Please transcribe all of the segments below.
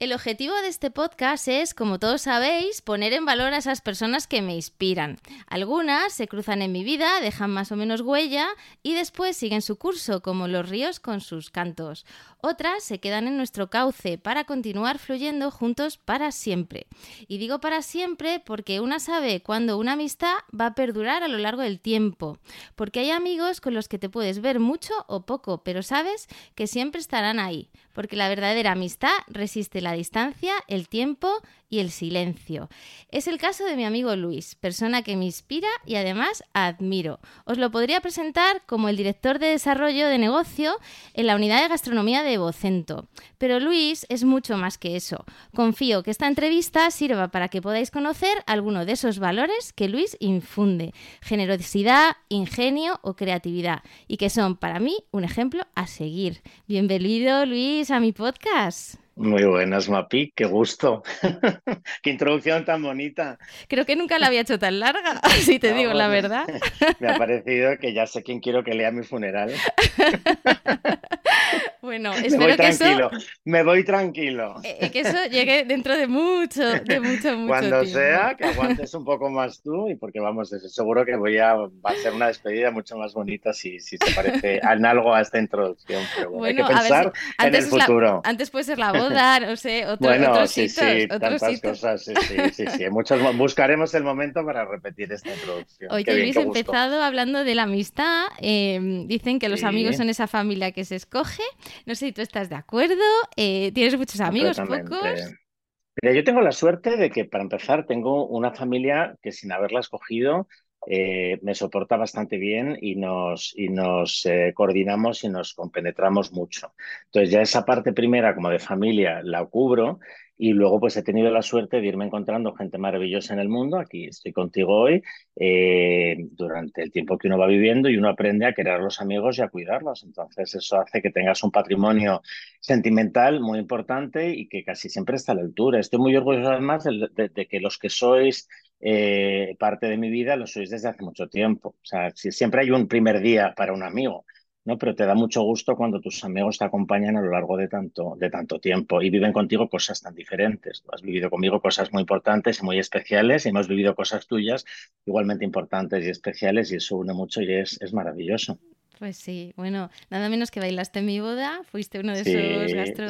El objetivo de este podcast es, como todos sabéis, poner en valor a esas personas que me inspiran. Algunas se cruzan en mi vida, dejan más o menos huella y después siguen su curso, como los ríos con sus cantos. Otras se quedan en nuestro cauce para continuar fluyendo juntos para siempre. Y digo para siempre porque una sabe cuándo una amistad va a perdurar a lo largo del tiempo. Porque hay amigos con los que te puedes ver mucho o poco, pero sabes que siempre estarán ahí. Porque la verdadera amistad resiste la distancia, el tiempo el silencio. Es el caso de mi amigo Luis, persona que me inspira y además admiro. Os lo podría presentar como el director de desarrollo de negocio en la unidad de gastronomía de Vocento. Pero Luis es mucho más que eso. Confío que esta entrevista sirva para que podáis conocer alguno de esos valores que Luis infunde. Generosidad, ingenio o creatividad. Y que son para mí un ejemplo a seguir. Bienvenido Luis a mi podcast. Muy buenas, Mapi, qué gusto. qué introducción tan bonita. Creo que nunca la había hecho tan larga, si te digo la verdad. Me ha parecido que ya sé quién quiero que lea mi funeral. bueno, espero que eso. Me voy tranquilo. Eh, que eso llegue dentro de mucho, de mucho, mucho Cuando sea, que aguantes un poco más tú, y porque vamos, seguro que voy a, va a ser una despedida mucho más bonita si, si se parece en algo a esta introducción. Pero bueno, hay que pensar en el futuro. antes puede ser la voz no sé, otro, bueno, otros sí, sí, tantas cosas, sí, sí, sí, Muchos, buscaremos el momento para repetir esta introducción. Oye, habéis empezado hablando de la amistad. Em, dicen que los amigos son esa familia que se escoge. No sé si tú estás de acuerdo. Eh, ¿Tienes muchos amigos, pocos? Mira, yo tengo la suerte de que, para empezar, tengo una familia que sin haberla escogido eh, me soporta bastante bien y nos, y nos eh, coordinamos y nos compenetramos mucho. Entonces ya esa parte primera como de familia la cubro y luego pues he tenido la suerte de irme encontrando gente maravillosa en el mundo. Aquí estoy contigo hoy eh, durante el tiempo que uno va viviendo y uno aprende a querer a los amigos y a cuidarlos. Entonces eso hace que tengas un patrimonio sentimental muy importante y que casi siempre está a la altura. Estoy muy orgulloso además de que los que sois eh, parte de mi vida lo sois desde hace mucho tiempo. O sea, si, siempre hay un primer día para un amigo, ¿no? Pero te da mucho gusto cuando tus amigos te acompañan a lo largo de tanto, de tanto tiempo y viven contigo cosas tan diferentes. Has vivido conmigo cosas muy importantes y muy especiales y hemos vivido cosas tuyas igualmente importantes y especiales y eso une mucho y es, es maravilloso. Pues sí, bueno, nada menos que bailaste en mi boda, fuiste uno de esos gastro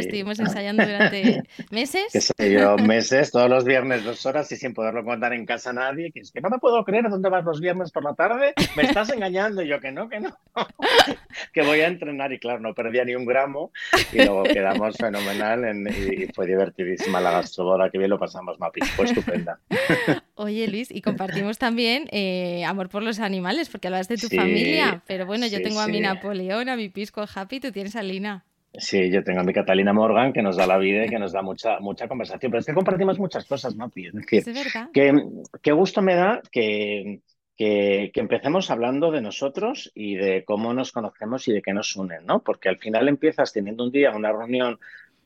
estuvimos ensayando durante meses. ¿Qué sé yo? Meses, todos los viernes dos horas y sin poderlo contar en casa a nadie, que es que no me puedo creer dónde vas los viernes por la tarde, me estás engañando, y yo que no, que no, que voy a entrenar y claro, no perdía ni un gramo y luego quedamos fenomenal y, fue divertidísima la gastroboda, que bien lo pasamos, Mapi, fue estupenda. Oye Luis, y compartimos también eh, amor por los animales, porque hablas de tu familia, pero bueno, yo tengo a mi Napoleón, a mi Pisco Happy, tú tienes a Lina. Sí, yo tengo a mi Catalina Morgan que nos da la vida y que nos da mucha, mucha conversación. Pero es que compartimos muchas cosas, ¿no? Es decir, es verdad. Que, qué gusto me da que, que, que, empecemos hablando de nosotros y de cómo nos conocemos y de qué nos unen, ¿no? Porque al final empiezas teniendo un día una reunión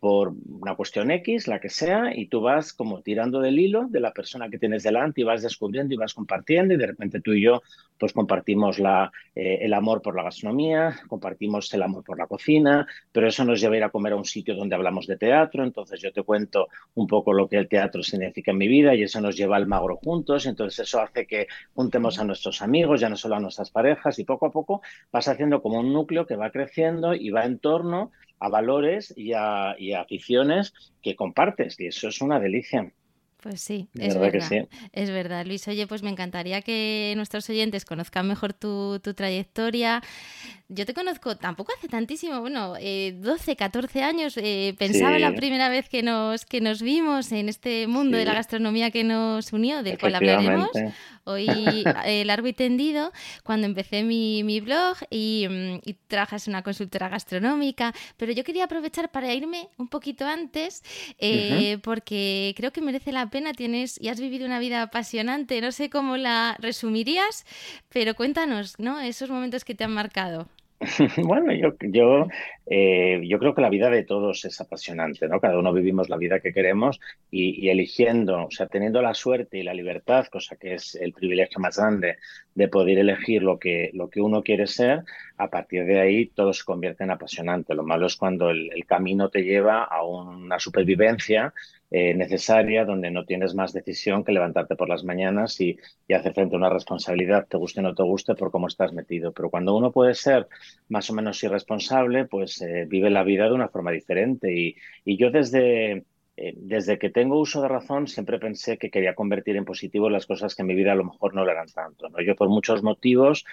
por una cuestión X, la que sea, y tú vas como tirando del hilo de la persona que tienes delante y vas descubriendo y vas compartiendo y de repente tú y yo pues compartimos eh, el amor por la gastronomía, compartimos el amor por la cocina, pero eso nos lleva a ir a comer a un sitio donde hablamos de teatro, entonces yo te cuento un poco lo que el teatro significa en mi vida y eso nos lleva al magro juntos, entonces eso hace que juntemos a nuestros amigos, ya no solo a nuestras parejas y poco a poco vas haciendo como un núcleo que va creciendo y va en torno a valores y a, aficiones que compartes y eso es una delicia. Pues sí, es verdad. Es verdad, Luis. Oye, pues me encantaría que nuestros oyentes conozcan mejor tu, trayectoria. Yo te conozco tampoco hace tantísimo, bueno, 12, eh, 14 años. Eh, pensaba la primera vez que nos, que nos vimos en este mundo de la gastronomía que nos unió, del cual hablaremos hoy eh, largo y tendido, cuando empecé mi, blog y, mm, y, trabajas en una consultora gastronómica. Pero yo quería aprovechar para irme un poquito antes, porque creo que merece la pena, tienes y has vivido una vida apasionante, no sé cómo la resumirías, pero cuéntanos, ¿no? Esos momentos que te han marcado. Bueno, yo, yo, eh, yo creo que la vida de todos es apasionante, ¿no? Cada uno vivimos la vida que queremos y, eligiendo, o sea, teniendo la suerte y la libertad, cosa que es el privilegio más grande de poder elegir lo que, lo que uno quiere ser, a partir de ahí todo se convierte en apasionante. Lo malo es cuando el, camino te lleva a una supervivencia eh, necesaria donde no tienes más decisión que levantarte por las mañanas y, y, hacer frente a una responsabilidad, te guste o no te guste, por cómo estás metido. Pero cuando uno puede ser más o menos irresponsable, pues eh, vive la vida de una forma diferente. Y, y yo desde eh, desde que tengo uso de razón siempre pensé que quería convertir en positivo las cosas que en mi vida a lo mejor no eran tanto. ¿no? Yo por muchos motivos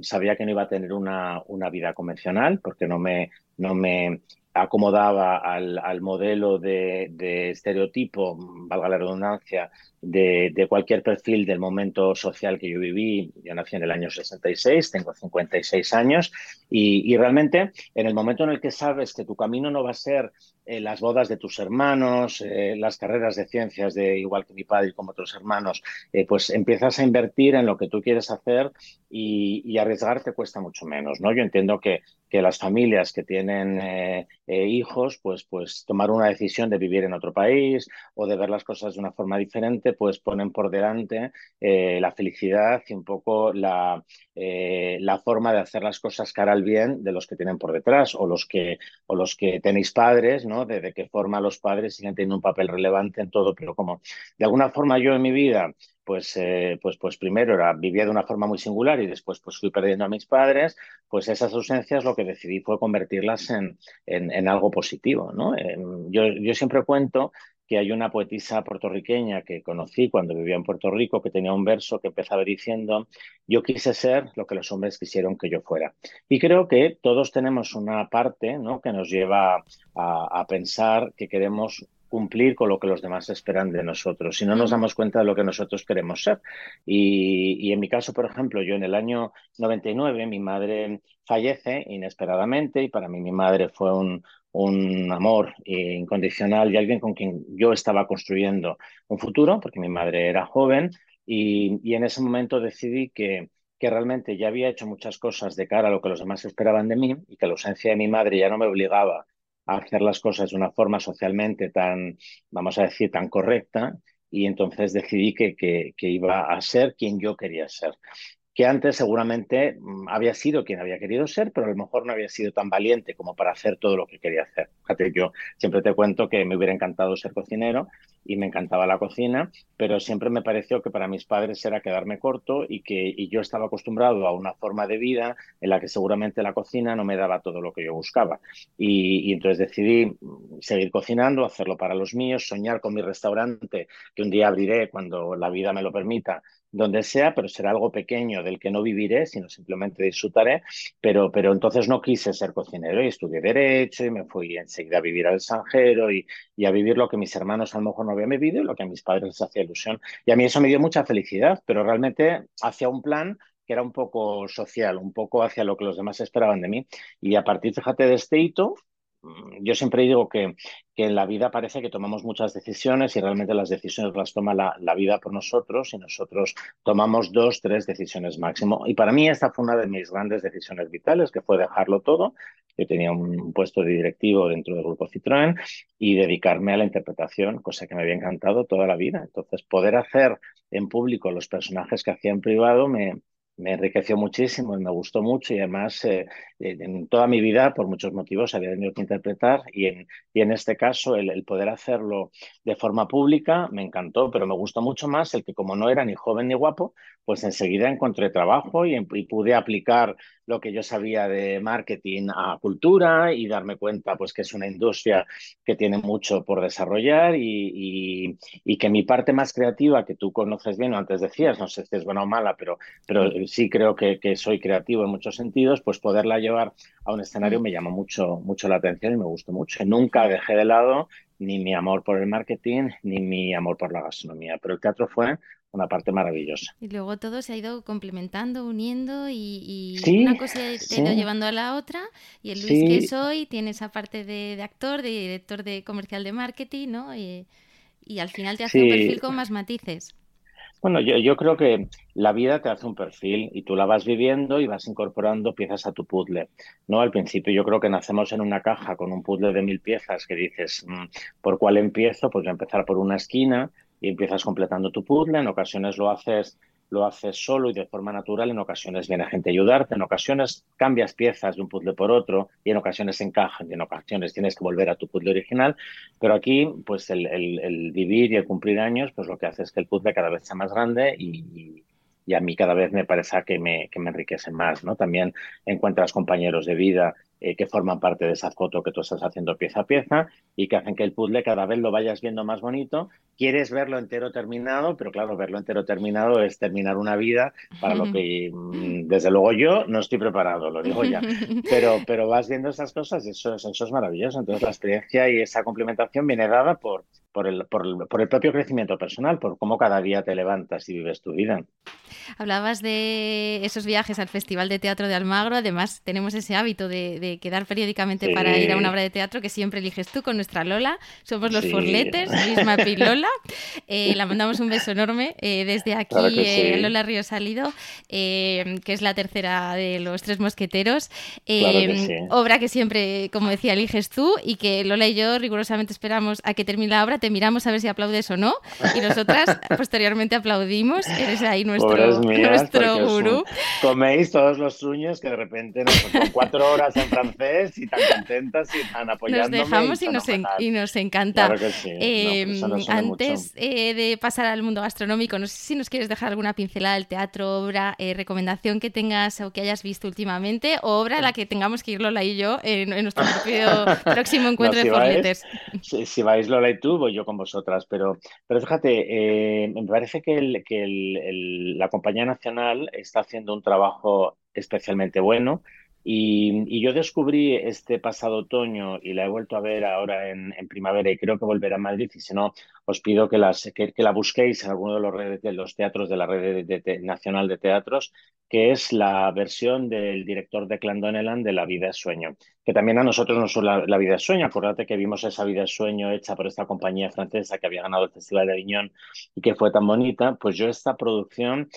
sabía que no iba a tener una, una vida convencional porque no me, no me acomodaba al, al modelo de, de, estereotipo, valga la redundancia, de, cualquier perfil del momento social que yo viví. Yo nací en el año 66, tengo 56 años y, realmente en el momento en el que sabes que tu camino no va a ser eh, las bodas de tus hermanos, eh, las carreras de ciencias de igual que mi padre y como otros hermanos, eh, pues empiezas a invertir en lo que tú quieres hacer y, y arriesgarte cuesta mucho menos, ¿no? Yo entiendo que, que las familias que tienen hijos, pues, pues tomar una decisión de vivir en otro país o de ver las cosas de una forma diferente, pues ponen por delante la felicidad y un poco la, la forma de hacer las cosas cara al bien de los que tienen por detrás o los que, o los que tenéis padres, de, qué forma los padres siguen teniendo un papel relevante en todo, pero como de alguna forma yo en mi vida, pues, eh, pues, pues primero era, vivía de una forma muy singular y después pues fui perdiendo a mis padres, pues esas ausencias lo que decidí fue convertirlas en, en, algo positivo, ¿no? yo, yo siempre cuento que hay una poetisa puertorriqueña que conocí cuando vivía en Puerto Rico que tenía un verso que empezaba diciendo, yo quise ser lo que los hombres quisieron que yo fuera. Y creo que todos tenemos una parte ¿no? que nos lleva a, a pensar que queremos cumplir con lo que los demás esperan de nosotros, si no nos damos cuenta de lo que nosotros queremos ser. Y, y, en mi caso, por ejemplo, yo en el año 99, mi madre fallece inesperadamente y para mí mi madre fue un, un amor incondicional y alguien con quien yo estaba construyendo un futuro, porque mi madre era joven y, y en ese momento decidí que, que realmente ya había hecho muchas cosas de cara a lo que los demás esperaban de mí y que la ausencia de mi madre ya no me obligaba a hacer las cosas de una forma socialmente tan, vamos a decir, tan correcta. Y entonces decidí que, que, que iba a ser quien yo quería ser que antes seguramente mm, había sido quien había querido ser, pero a lo mejor no había sido tan valiente como para hacer todo lo que quería hacer. Fíjate, yo siempre te cuento que me hubiera encantado ser cocinero y me encantaba la cocina, pero siempre me pareció que para mis padres era quedarme corto y que yo estaba acostumbrado a una forma de vida en la que seguramente la cocina no me daba todo lo que yo buscaba. Y, y entonces decidí mm, seguir cocinando, hacerlo para los míos, soñar con mi restaurante, que un día abriré cuando la vida me lo permita, donde sea, pero será algo pequeño del que no viviré, sino simplemente disfrutaré. Pero, pero entonces no quise ser cocinero y estudié Derecho y me fui enseguida a vivir al extranjero y, y, a vivir lo que mis hermanos a lo mejor no habían vivido y lo que a mis padres les hacía ilusión. Y a mí eso me dio mucha felicidad, pero realmente hacia un plan que era un poco social, un poco hacia lo que los demás esperaban de mí. Y a partir, fíjate, de este hito, yo siempre digo que, que, en la vida parece que tomamos muchas decisiones y realmente las decisiones las toma la, la, vida por nosotros y nosotros tomamos dos, tres decisiones máximo. Y para mí esta fue una de mis grandes decisiones vitales, que fue dejarlo todo. Yo tenía un puesto de directivo dentro del grupo Citroën y dedicarme a la interpretación, cosa que me había encantado toda la vida. Entonces, poder hacer en público los personajes que hacía en privado me, me enriqueció muchísimo y me gustó mucho y además eh, en toda mi vida por muchos motivos había tenido que interpretar y en, y en este caso el, el, poder hacerlo de forma pública me encantó, pero me gustó mucho más el que como no era ni joven ni guapo, pues enseguida encontré trabajo y, y pude aplicar lo que yo sabía de marketing a cultura y darme cuenta pues que es una industria que tiene mucho por desarrollar y, que mi parte más creativa, que tú conoces bien o antes decías, no sé si es buena o mala, pero, pero sí creo que, que soy creativo en muchos sentidos, pues poderla llevar a un escenario me llama mucho, mucho la atención y me gustó mucho. Nunca dejé de lado ni mi amor por el marketing ni mi amor por la gastronomía, pero el teatro fue una parte maravillosa. Y luego todo se ha ido complementando, uniendo y, una cosa te ha ido llevando a la otra. Y el Luis que soy tiene esa parte de, actor, de director de comercial de marketing, ¿no? Y, al final te hace un perfil con más matices. Bueno, yo, yo, creo que la vida te hace un perfil y tú la vas viviendo y vas incorporando piezas a tu puzzle. No, al principio yo creo que nacemos en una caja con un puzzle de mil piezas que dices, mm, ¿por cuál empiezo? Pues voy a empezar por una esquina y empiezas completando tu puzzle. En ocasiones lo haces lo haces solo y de forma natural, en ocasiones viene gente a ayudarte, en ocasiones cambias piezas de un puzzle por otro y en ocasiones encajan y en ocasiones tienes que volver a tu puzzle original, pero aquí pues el, vivir y el cumplir años pues lo que hace es que el puzzle cada vez sea más grande y, a mí cada vez me parece que me, que me enriquece más, ¿no? También encuentras compañeros de vida eh, que forman parte de esa foto que tú estás haciendo pieza a pieza y que hacen que el puzzle cada vez lo vayas viendo más bonito. Quieres verlo entero terminado, pero claro, verlo entero terminado es terminar una vida para lo que, mm, desde luego, yo no estoy preparado, lo digo ya. Pero, pero vas viendo esas cosas y eso, eso es maravilloso. Entonces, la experiencia y esa complementación viene dada por, por el, por, el, por el, propio crecimiento personal, por cómo cada día te levantas y vives tu vida. Hablabas de esos viajes al Festival de Teatro de Almagro, además tenemos ese hábito de, quedar periódicamente para ir a una obra de teatro que siempre eliges tú con nuestra Lola, somos los Forletes, Misma y Lola, eh, la mandamos un beso enorme eh, desde aquí, eh, Lola Río Salido, que es la tercera de los Tres Mosqueteros, obra que siempre, como decía, eliges tú y que Lola y yo rigurosamente esperamos a que termine la obra. Te miramos a ver si aplaudes o no. Y nosotras posteriormente aplaudimos. Eres ahí nuestro, nuestro gurú. Coméis todos los sueños que de repente nos con cuatro horas en francés y tan contentas y tan apoyándonos. Nos dejamos y, nos, y nos, encanta. Claro que sí. Eh, antes eh, de pasar al mundo gastronómico, no sé si nos quieres dejar alguna pincelada del teatro, obra, eh, recomendación que tengas o que hayas visto últimamente, o obra a la que tengamos que ir Lola y yo en, nuestro próximo encuentro de forletes. Si, si vais Lola y tú, yo con vosotras, pero, pero fíjate, eh, me parece que, el, que la Compañía Nacional está haciendo un trabajo especialmente bueno. Y, yo descubrí este pasado otoño y la he vuelto a ver ahora en, primavera y creo que volverá a Madrid y si no, os pido que, las, que, la busquéis en alguno de los, teatros de la Red Nacional de Teatros, que es la versión del director de Clandoneland de La vida es sueño, que también a nosotros nos la, la vida es sueño. Acuérdate que vimos esa vida es sueño hecha por esta compañía francesa que había ganado el Festival de Aviñón y que fue tan bonita, pues yo esta producción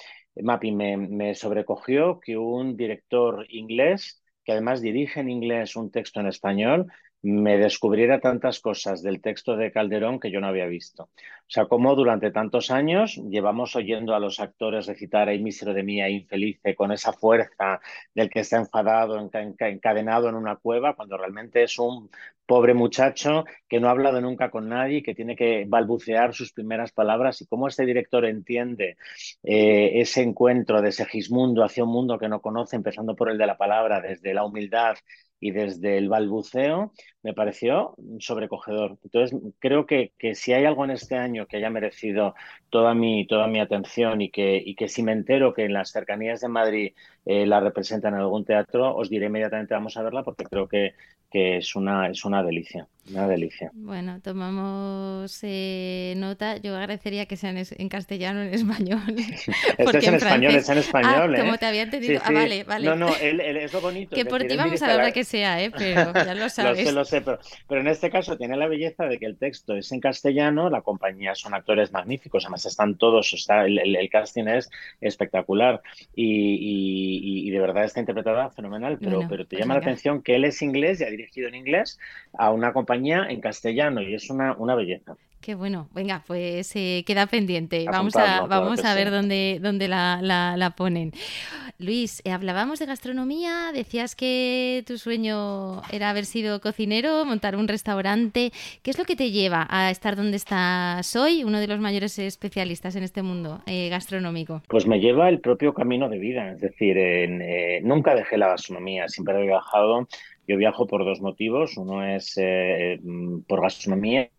Mapi, me, sobrecogió que un director inglés, que además dirige en inglés un texto en español, me descubriera tantas cosas del texto de Calderón que yo no había visto. O sea, como durante tantos años llevamos oyendo a los actores recitar Ay, mísero de mía, infelice, con esa fuerza del que está enfadado, encadenado en una cueva, cuando realmente es un pobre muchacho que no ha hablado nunca con nadie, que tiene que balbucear sus primeras palabras y cómo este director entiende eh, ese encuentro de Segismundo hacia un mundo que no conoce, empezando por el de la palabra, desde la humildad y desde el balbuceo, me pareció sobrecogedor. Entonces, creo que, que, si hay algo en este año que haya merecido toda mi, toda mi atención y que, y que si me entero que en las cercanías de Madrid eh, la representan en algún teatro, os diré inmediatamente vamos a verla porque creo que, que es, una, es una delicia. Una delicia. Bueno, tomamos eh, nota. Yo agradecería que sean en castellano, en español. Este es en, español, es en español. Ah, como te había entendido. Ah, vale, vale. No, no, él, es lo bonito. Que por ti vamos a la hora que sea, ¿eh? pero ya lo sabes. lo sé, lo sé, pero, pero, en este caso tiene la belleza de que el texto es en castellano, la compañía son actores magníficos, además están todos, está, el, el, casting es espectacular y, y, de verdad está interpretada fenomenal, pero, pero te pues llama la atención que él es inglés y ha dirigido en inglés a una compañía en castellano y es una, una belleza. Qué bueno. Venga, pues eh, queda pendiente. vamos a, vamos a ver dónde, dónde la, la, ponen. Luis, eh, hablábamos de gastronomía. Decías que tu sueño era haber sido cocinero, montar un restaurante. ¿Qué es lo que te lleva a estar donde estás hoy, uno de los mayores especialistas en este mundo eh, gastronómico? Pues me lleva el propio camino de vida. Es decir, nunca dejé la gastronomía. Siempre he viajado. Yo viajo por dos motivos. Uno es por gastronomía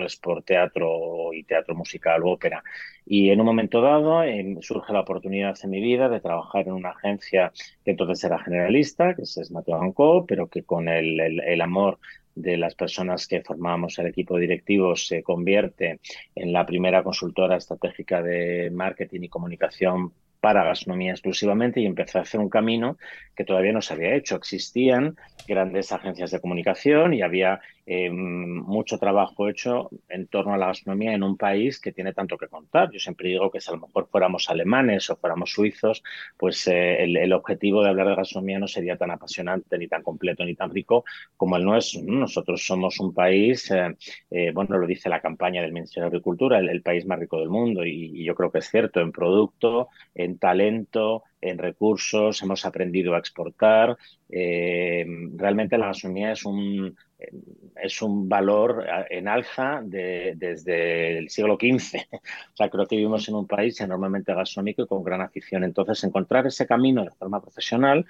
es por teatro y teatro musical o ópera. Y en un momento dado em, surge la oportunidad en mi vida de trabajar en una agencia que entonces era generalista, que es Mateo Co, pero que con el, amor de las personas que formábamos el equipo directivo se convierte en la primera consultora estratégica de marketing y comunicación para gastronomía exclusivamente y empecé a hacer un camino que todavía no se había hecho. Existían grandes agencias de comunicación y había eh, mucho trabajo hecho en torno a la gastronomía en un país que tiene tanto que contar. Yo siempre digo que si a lo mejor fuéramos alemanes o fuéramos suizos, pues eh, el, objetivo de hablar de gastronomía no sería tan apasionante, ni tan completo, ni tan rico como el nuestro. Nosotros somos un país, eh, bueno, lo dice la campaña del Ministerio de Agricultura, el, país más rico del mundo y, y, yo creo que es cierto en producto, en talento, en recursos, hemos aprendido a exportar. realmente la gastronomía es un es un valor en alza desde el siglo XV. O sea, creo que vivimos en un país enormemente gastronómico y con gran afición. Entonces, encontrar ese camino de forma profesional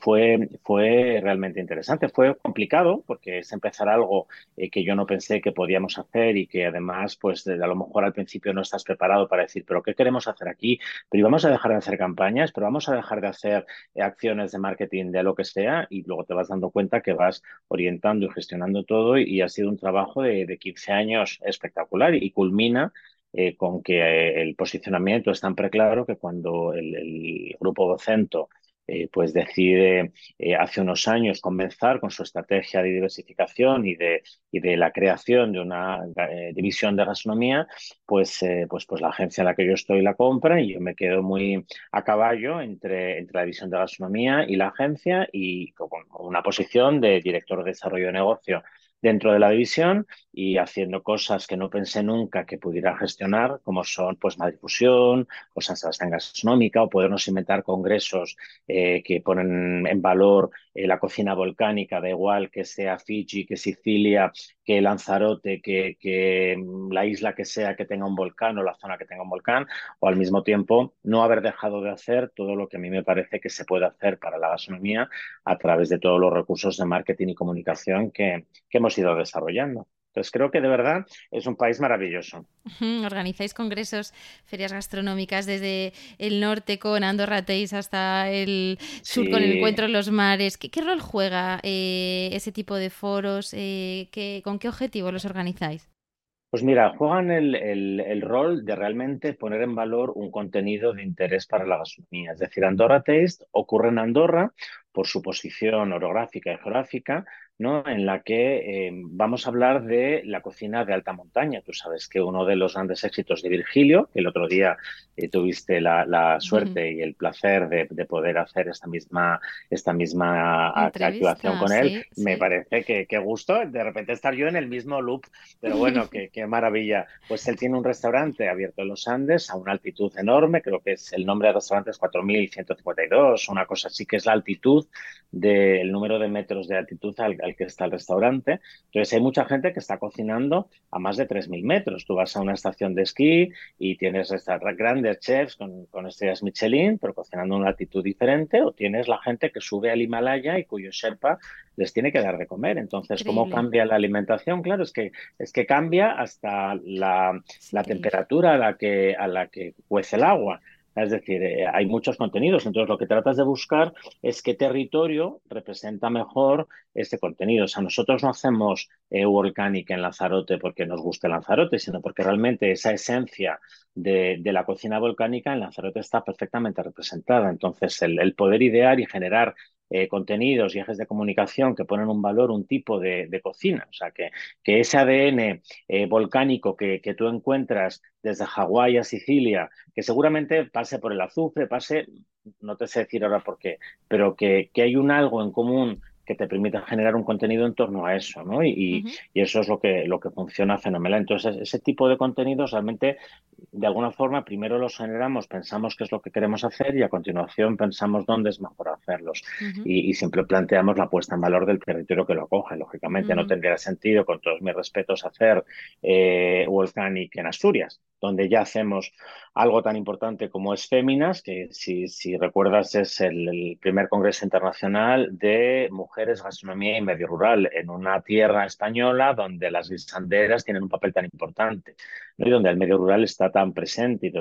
fue, fue realmente interesante. Fue complicado porque es empezar algo eh, que yo no pensé que podíamos hacer y que además, pues a lo mejor al principio no estás preparado para decir, pero ¿qué queremos hacer aquí? Pero vamos a dejar de hacer campañas, pero vamos a dejar de hacer eh, acciones de marketing de lo que sea y luego te vas dando cuenta que vas orientando y gestionando todo y, ha sido un trabajo de, de 15 años espectacular y, culmina eh, con que el posicionamiento es tan preclaro que cuando el, grupo Docento eh, pues decide eh, hace unos años comenzar con su estrategia de diversificación y de, y de la creación de una eh, división de gastronomía, pues, pues, pues la agencia en la que yo estoy la compra y yo me quedo muy a caballo entre, entre la división de gastronomía y la agencia y con una posición de director de desarrollo de negocio dentro de la división y haciendo cosas que no pensé nunca que pudiera gestionar, como son pues Madrifusión o San Sebastián Gastronómica, o podernos inventar congresos eh, que ponen en valor eh, la cocina volcánica, da igual que sea Fiji, que Sicilia, que Lanzarote, que, que la isla que sea que tenga un volcán o la zona que tenga un volcán, o al mismo tiempo no haber dejado de hacer todo lo que a mí me parece que se puede hacer para la gastronomía a través de todos los recursos de marketing y comunicación que hemos ido desarrollando. Entonces creo que de verdad es un país maravilloso. Organizáis congresos, ferias gastronómicas desde el norte con Andorra Teis hasta el sur con el Encuentro en los Mares. ¿Qué, rol juega eh, ese tipo de foros? Eh, ¿Con qué objetivo los organizáis? Pues mira, juegan el, el, rol de realmente poner en valor un contenido de interés para la gastronomía. Es decir, Andorra Taste ocurre en Andorra por su posición orográfica y geográfica, ¿no? en la que eh, vamos a hablar de la cocina de alta montaña. Tú sabes que uno de los grandes éxitos de Virgilio, que el otro día eh, tuviste la, suerte y el placer de, poder hacer esta misma, esta misma activación con él, me parece que, que, gusto de repente estar yo en el mismo loop, pero bueno, qué, qué maravilla. Pues él tiene un restaurante abierto en los Andes a una altitud enorme, creo que es el nombre del restaurante es 4.152, una cosa así que es la altitud del número de metros de altitud al que está el restaurante. Entonces hay mucha gente que está cocinando a más de 3.000 metros. Tú vas a una estación de esquí y tienes estas grandes chefs con, con estrellas Michelin, pero cocinando a una altitud diferente, o tienes la gente que sube al Himalaya y cuyo Sherpa les tiene que dar de comer. Entonces, ¿cómo cambia la alimentación? Claro, es que, es que cambia hasta la, la temperatura a la, que, a la que cuece el agua. Es decir, eh, hay muchos contenidos, entonces lo que tratas de buscar es qué territorio representa mejor este contenido. O sea, nosotros no hacemos eh, volcánica en Lanzarote porque nos guste Lanzarote, sino porque realmente esa esencia de, la cocina volcánica en Lanzarote está perfectamente representada. Entonces, el poder idear y generar eh, contenidos y ejes de comunicación que ponen un valor, un tipo de, cocina. O sea, que, que ese ADN eh, volcánico que, que, tú encuentras desde Hawái a Sicilia, que seguramente pase por el azufre, pase, no te sé decir ahora por qué, pero que, que hay un algo en común que te permitan generar un contenido en torno a eso, ¿no? Y, y, eso es lo que, lo que funciona fenomenal. Entonces, ese tipo de contenidos realmente, de alguna forma, primero los generamos, pensamos qué es lo que queremos hacer y a continuación pensamos dónde es mejor hacerlos. y, siempre planteamos la puesta en valor del territorio que lo acoge. Lógicamente, no tendría sentido, con todos mis respetos, hacer eh, Volcanic en Asturias donde ya hacemos algo tan importante como es Féminas, que si, si recuerdas es el, primer Congreso Internacional de Mujeres, Gastronomía y Medio Rural, en una tierra española donde las guisanderas tienen un papel tan importante y donde el medio rural está tan presente y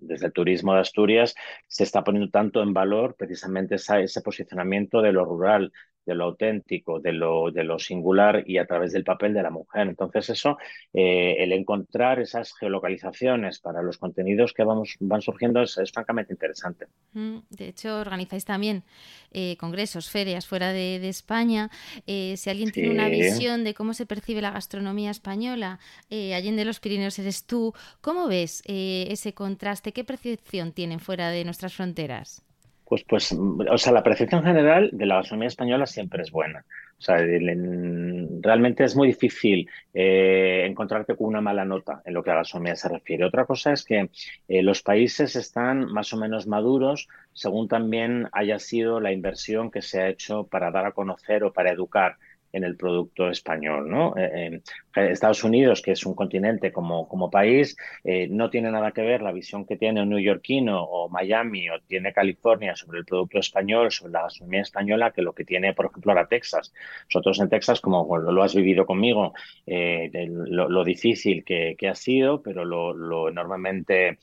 desde el turismo de Asturias se está poniendo tanto en valor precisamente ese posicionamiento de lo rural, de lo auténtico, de lo, de lo singular y a través del papel de la mujer. Entonces eso, eh, el encontrar esas geolocalizaciones para los contenidos que vamos, van surgiendo es, francamente interesante. Mm, de hecho, organizáis también eh, congresos, ferias fuera de, España. Eh, si alguien tiene una visión de cómo se percibe la gastronomía española, de los Pirineos eres tú, ¿cómo ves ese contraste? ¿Qué percepción tienen fuera de nuestras fronteras? Pues, pues, o sea, la percepción general de la gastronomía española siempre es buena. O sea, realmente es muy difícil eh, encontrarte con una mala nota en lo que a gastronomía se refiere. Otra cosa es que eh, los países están más o menos maduros según también haya sido la inversión que se ha hecho para dar a conocer o para educar en el producto español. ¿no? Eh, Estados Unidos, que es un continente como, país, eh, no tiene nada que ver la visión que tiene un neoyorquino o Miami o tiene California sobre el producto español, sobre la gastronomía española, que lo que tiene, por ejemplo, ahora Texas. Nosotros en Texas, como lo has vivido conmigo, eh, lo, difícil que, ha sido, pero lo, lo enormemente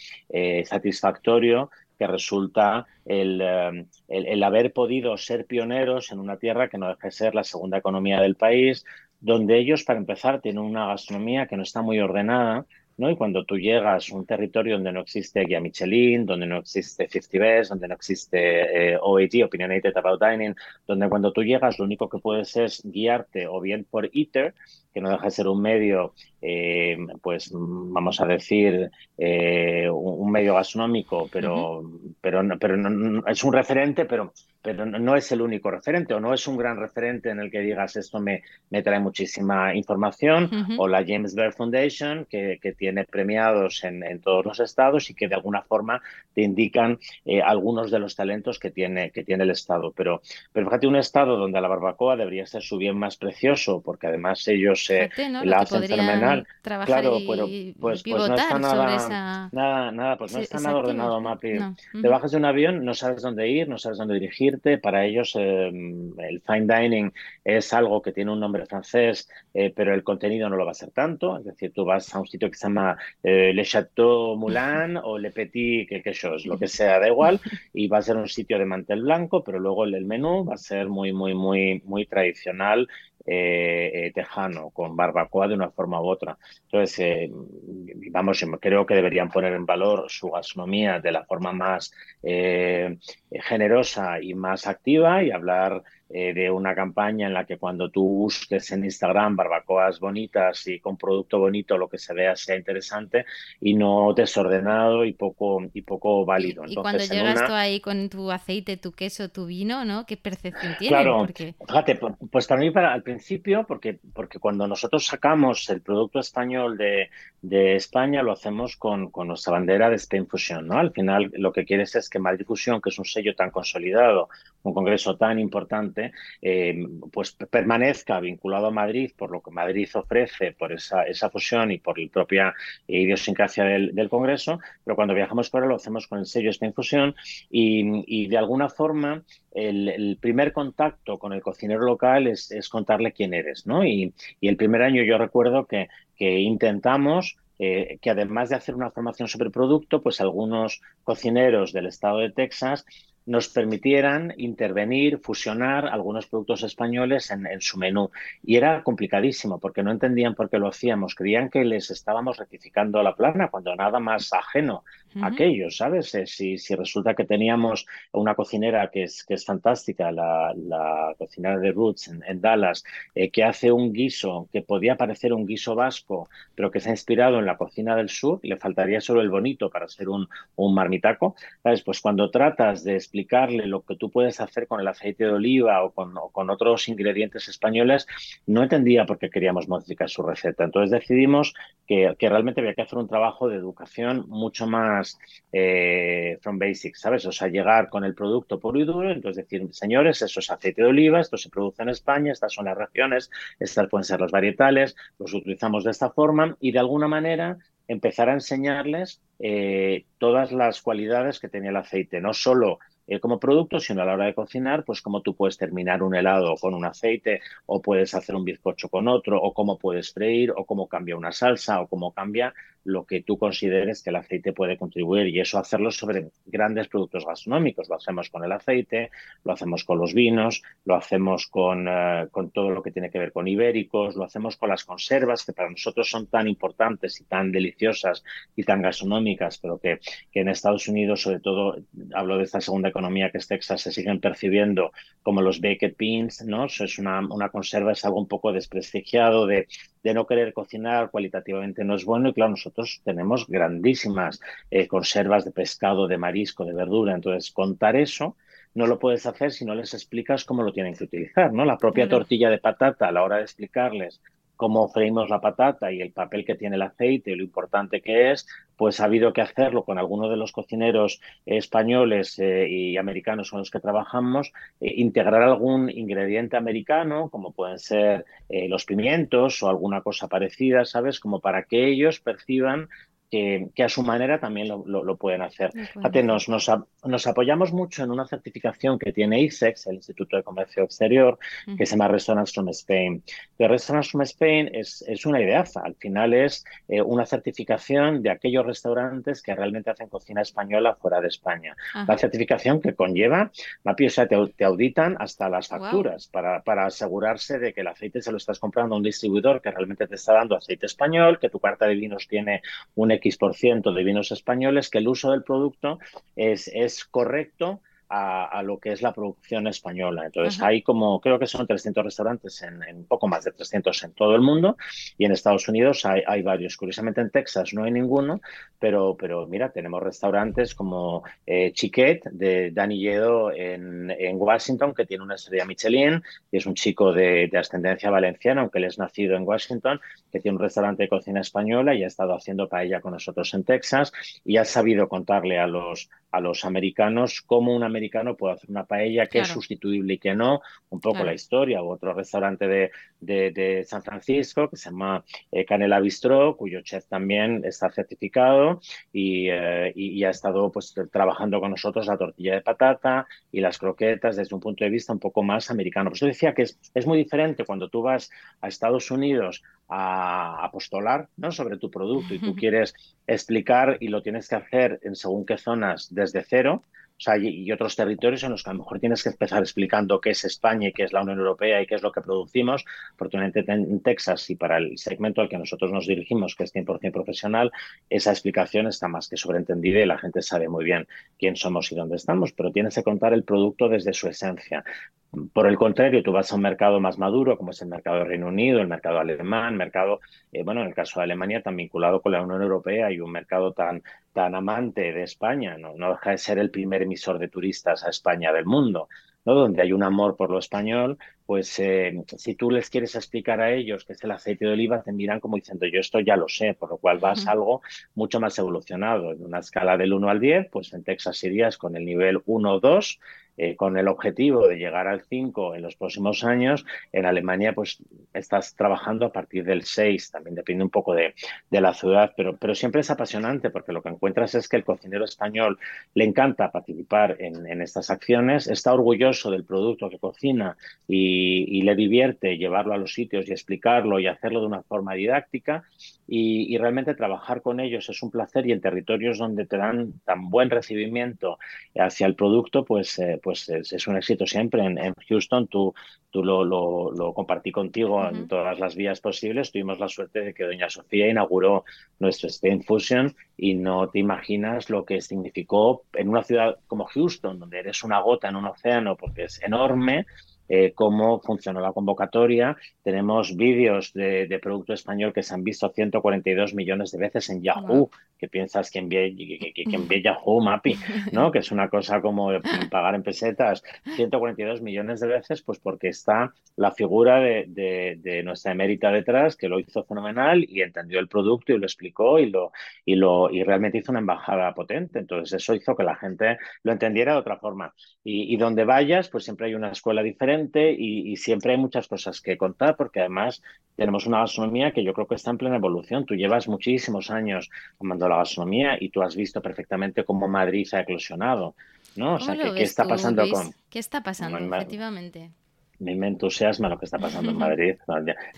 satisfactorio que resulta eh, el, el, haber podido ser pioneros en una tierra que no deja de ser la segunda economía del país, donde ellos, para empezar, tienen una gastronomía que no está muy ordenada, ¿no? Y cuando tú llegas a un territorio donde no existe guía Michelin, donde no existe 50 Best, donde no existe eh, Opinionated About Dining, donde cuando tú llegas lo único que puedes es guiarte o bien por ITER, que no deja de ser un medio, eh, pues vamos a decir, eh, un medio gastronómico, pero, pero, pero no, es un referente, pero pero no es el único referente o no es un gran referente en el que digas esto me, me trae muchísima información o la James Beard Foundation que, que tiene premiados en, en, todos los estados y que de alguna forma te indican eh, algunos de los talentos que tiene, que tiene el estado. Pero, pero fíjate, un estado donde la barbacoa debería ser su bien más precioso porque además ellos eh, la hacen fenomenal. Claro, pero pues, pues no está nada, nada, nada, pues no está nada ordenado, Mapi. Te bajas de un avión, no sabes dónde ir, no sabes dónde dirigir para ellos em, el fine dining es algo que tiene un nombre francés, eh, pero el contenido no lo va a ser tanto. Es decir, tú vas a un sitio que se llama eh, Le Chateau Moulin o Le Petit que chose, lo que sea, da igual, y va a ser un sitio de mantel blanco, pero luego el, el menú va a ser muy, muy, muy, muy tradicional eh, tejano, con barbacoa de una forma u otra. Entonces, vamos, creo que deberían poner en valor su gastronomía de la forma más generosa y más activa y hablar eh, de una campaña en la que cuando tú busques en Instagram barbacoas bonitas y con producto bonito lo que se vea sea interesante y no desordenado y poco y poco válido. Y, cuando llegas tú ahí con tu aceite, tu queso, tu vino, ¿no? ¿Qué percepción tiene? Claro, fíjate, pues mí para, al principio, porque, porque cuando nosotros sacamos el producto español de, de España lo hacemos con, con, nuestra bandera de Spain Fusion, ¿no? Al final lo que quieres es que Madrid Fusion, que es un sello tan consolidado, un congreso tan importante, eh, pues permanezca vinculado a Madrid por lo que Madrid ofrece, por esa, esa fusión y por la propia idiosincrasia del, Congreso, pero cuando viajamos fuera lo hacemos con el sello esta infusión y, de alguna forma el, primer contacto con el cocinero local es, contarle quién eres, ¿no? Y, el primer año yo recuerdo que, que intentamos eh, que además de hacer una formación sobre producto, pues algunos cocineros del estado de Texas nos permitieran intervenir, fusionar algunos productos españoles en, su menú. Y era complicadísimo porque no entendían por qué lo hacíamos. Creían que les estábamos rectificando la plana cuando nada más ajeno aquello, ¿sabes? Eh, si, si, resulta que teníamos una cocinera que es, que es fantástica, la, la cocinera de Roots en, Dallas, eh, que hace un guiso que podía parecer un guiso vasco, pero que se ha inspirado en la cocina del sur, le faltaría solo el bonito para ser un, un marmitaco, ¿sabes? Pues cuando tratas de explicarle lo que tú puedes hacer con el aceite de oliva o con, con otros ingredientes españoles, no entendía por qué queríamos modificar su receta. Entonces decidimos que, que realmente había que hacer un trabajo de educación mucho más eh, from basics, ¿sabes? O sea, llegar con el producto puro y duro, entonces decir, señores, eso es aceite de oliva, esto se produce en España, estas son las regiones, estas pueden ser los varietales, los utilizamos de esta forma y de alguna manera empezar a enseñarles eh, todas las cualidades que tenía el aceite, no solo eh, como producto, sino a la hora de cocinar, pues cómo tú puedes terminar un helado con un aceite o puedes hacer un bizcocho con otro o cómo puedes freír o cómo cambia una salsa o cómo cambia lo que tú consideres que el aceite puede contribuir y eso hacerlo sobre grandes productos gastronómicos. Lo hacemos con el aceite, lo hacemos con los vinos, lo hacemos con, eh, con todo lo que tiene que ver con ibéricos, lo hacemos con las conservas que para nosotros son tan importantes y tan deliciosas y tan gastronómicas, pero que, que en Estados Unidos, sobre todo, hablo de esta segunda economía que es Texas, se siguen percibiendo como los baked beans, ¿no? es una, una conserva, es algo un poco desprestigiado de, de no querer cocinar cualitativamente no es bueno y claro, nosotros tenemos grandísimas eh, conservas de pescado, de marisco, de verdura, entonces contar eso no lo puedes hacer si no les explicas cómo lo tienen que utilizar, ¿no? La propia tortilla de patata a la hora de explicarles cómo freímos la patata y el papel que tiene el aceite y lo importante que es, pues ha habido que hacerlo con algunos de los cocineros españoles eh, y americanos con los que trabajamos, eh, integrar algún ingrediente americano, como pueden ser eh, los pimientos o alguna cosa parecida, ¿sabes? Como para que ellos perciban que, a su manera también lo, pueden hacer. Fíjate, nos, nos, apoyamos mucho en una certificación que tiene ISEX, el Instituto de Comercio Exterior, que se llama Restaurants from Spain. Pero Restaurants from Spain es, es una ideaza, al final es eh, una certificación de aquellos restaurantes que realmente hacen cocina española fuera de España. La certificación que conlleva, Mapi, o sea, te, auditan hasta las facturas para, para asegurarse de que el aceite se lo estás comprando a un distribuidor que realmente te está dando aceite español, que tu carta de vinos tiene un X% de vinos españoles, que el uso del producto es, es correcto a, lo que es la producción española. Entonces, hay como, creo que son 300 restaurantes, en, en, poco más de 300 en todo el mundo, y en Estados Unidos hay, hay, varios. Curiosamente en Texas no hay ninguno, pero, pero mira, tenemos restaurantes como eh, Chiquet de Danny Yedo en, en, Washington, que tiene una estrella Michelin, y es un chico de, de, ascendencia valenciana, aunque él es nacido en Washington, que tiene un restaurante de cocina española y ha estado haciendo paella con nosotros en Texas, y ha sabido contarle a los, a los americanos cómo un americano puede hacer una paella que es sustituible y que no, un poco la historia, o otro restaurante de, de, San Francisco que se llama eh, Canela Bistro, cuyo chef también está certificado eh, y, ha estado pues trabajando con nosotros la tortilla de patata y las croquetas desde un punto de vista un poco más americano. Por eso decía que es, es muy diferente cuando tú vas a Estados Unidos a apostolar ¿no? sobre tu producto y tú quieres explicar y lo tienes que hacer en según qué zonas desde cero, o sea, y, otros territorios en los que a lo mejor tienes que empezar explicando qué es España y qué es la Unión Europea y qué es lo que producimos. Oportunamente en Texas y para el segmento al que nosotros nos dirigimos, que es 100% profesional, esa explicación está más que sobreentendida y la gente sabe muy bien quién somos y dónde estamos, pero tienes que contar el producto desde su esencia. Por el contrario, tú vas a un mercado más maduro, como es el mercado del Reino Unido, el mercado alemán, mercado, eh, bueno, en el caso de Alemania, tan vinculado con la Unión Europea y un mercado tan, tan amante de España, ¿no? no deja de ser el primer emisor de turistas a España del mundo. ¿no? donde hay un amor por lo español, pues eh, si tú les quieres explicar a ellos que es el aceite de oliva, te miran como diciendo yo esto ya lo sé, por lo cual vas a algo mucho más evolucionado. En una escala del 1 al 10, pues en Texas irías con el nivel 1 o 2, eh, con el objetivo de llegar al 5 en los próximos años. En Alemania, pues estás trabajando a partir del 6, también depende un poco de, de, la ciudad, pero, pero siempre es apasionante porque lo que encuentras es que el cocinero español le encanta participar en, en estas acciones, está orgulloso del producto que cocina y, y, le divierte llevarlo a los sitios y explicarlo y hacerlo de una forma didáctica y, y realmente trabajar con ellos es un placer y en territorios donde te dan tan buen recibimiento hacia el producto, pues, eh, pues pues es, un éxito siempre. En, Houston tú, tú lo, lo, compartí contigo en todas las vías posibles. Tuvimos la suerte de que doña Sofía inauguró nuestro Steam Fusion y no te imaginas lo que significó en una ciudad como Houston, donde eres una gota en un océano porque es enorme, eh, cómo funcionó la convocatoria. Tenemos vídeos de, producto español que se han visto 142 millones de veces en Yahoo, que piensas que envíe, que, Yahoo Mappy, ¿no? que es una cosa como pagar en pesetas. 142 millones de veces, pues porque está la figura de, nuestra emérita detrás, que lo hizo fenomenal y entendió el producto y lo explicó y, lo, y, lo, y realmente hizo una embajada potente. Entonces eso hizo que la gente lo entendiera de otra forma. Y, y donde vayas, pues siempre hay una escuela diferente y, siempre hay muchas cosas que contar porque además tenemos una gastronomía que yo creo que está en plena evolución. Tú llevas muchísimos años amando la gastronomía y tú has visto perfectamente cómo Madrid se ha eclosionado. ¿no? O sea, ¿qué, está pasando con...? ¿Qué está pasando, efectivamente? Me, me entusiasma lo que está pasando en Madrid.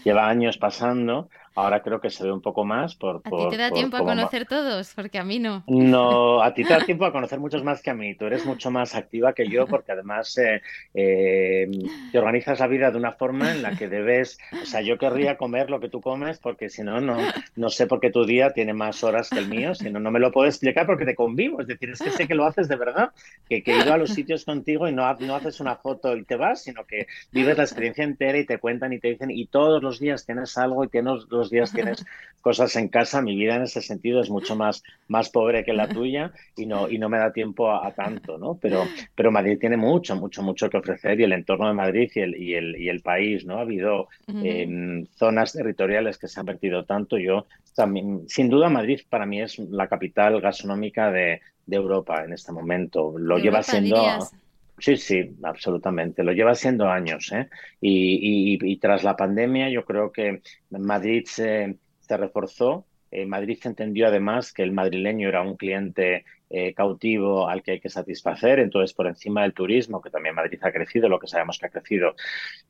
Lleva años pasando Ahora creo que se ve un poco más por... ¿A ti te da tiempo a conocer todos? Porque a mí no. No, a ti te da tiempo a conocer muchos más que a mí. Tú eres mucho más activa que yo porque además eh, eh, te organizas la vida de una forma en la que debes... O sea, yo querría comer lo que tú comes porque si no, no, no sé por qué tu día tiene más horas que el mío, si no, no me lo puedo explicar porque te convivo. Es decir, es que sé que lo haces de verdad, que, que he ido a los sitios contigo y no, no haces una foto y te vas, sino que vives la experiencia entera y te cuentan y te dicen y todos los días tienes algo y tienes días tienes cosas en casa. Mi vida en ese sentido es mucho más, más pobre que la tuya y no, y no me da tiempo a, tanto, ¿no? Pero, pero Madrid tiene mucho, mucho, mucho que ofrecer y el entorno de Madrid y el, y el, y el país, ¿no? Ha habido em, zonas territoriales que se han vertido tanto. Yo, también, sin duda, Madrid para mí es la capital gastronómica de, Europa en este momento. Lo lleva siendo... Sí, sí, absolutamente. Lo lleva siendo años. ¿eh? Y, tras la pandemia yo creo que Madrid se, se reforzó. Eh, Madrid entendió además que el madrileño era un cliente eh, cautivo al que hay que satisfacer. Entonces, por encima del turismo, que también Madrid ha crecido, lo que sabemos que ha crecido,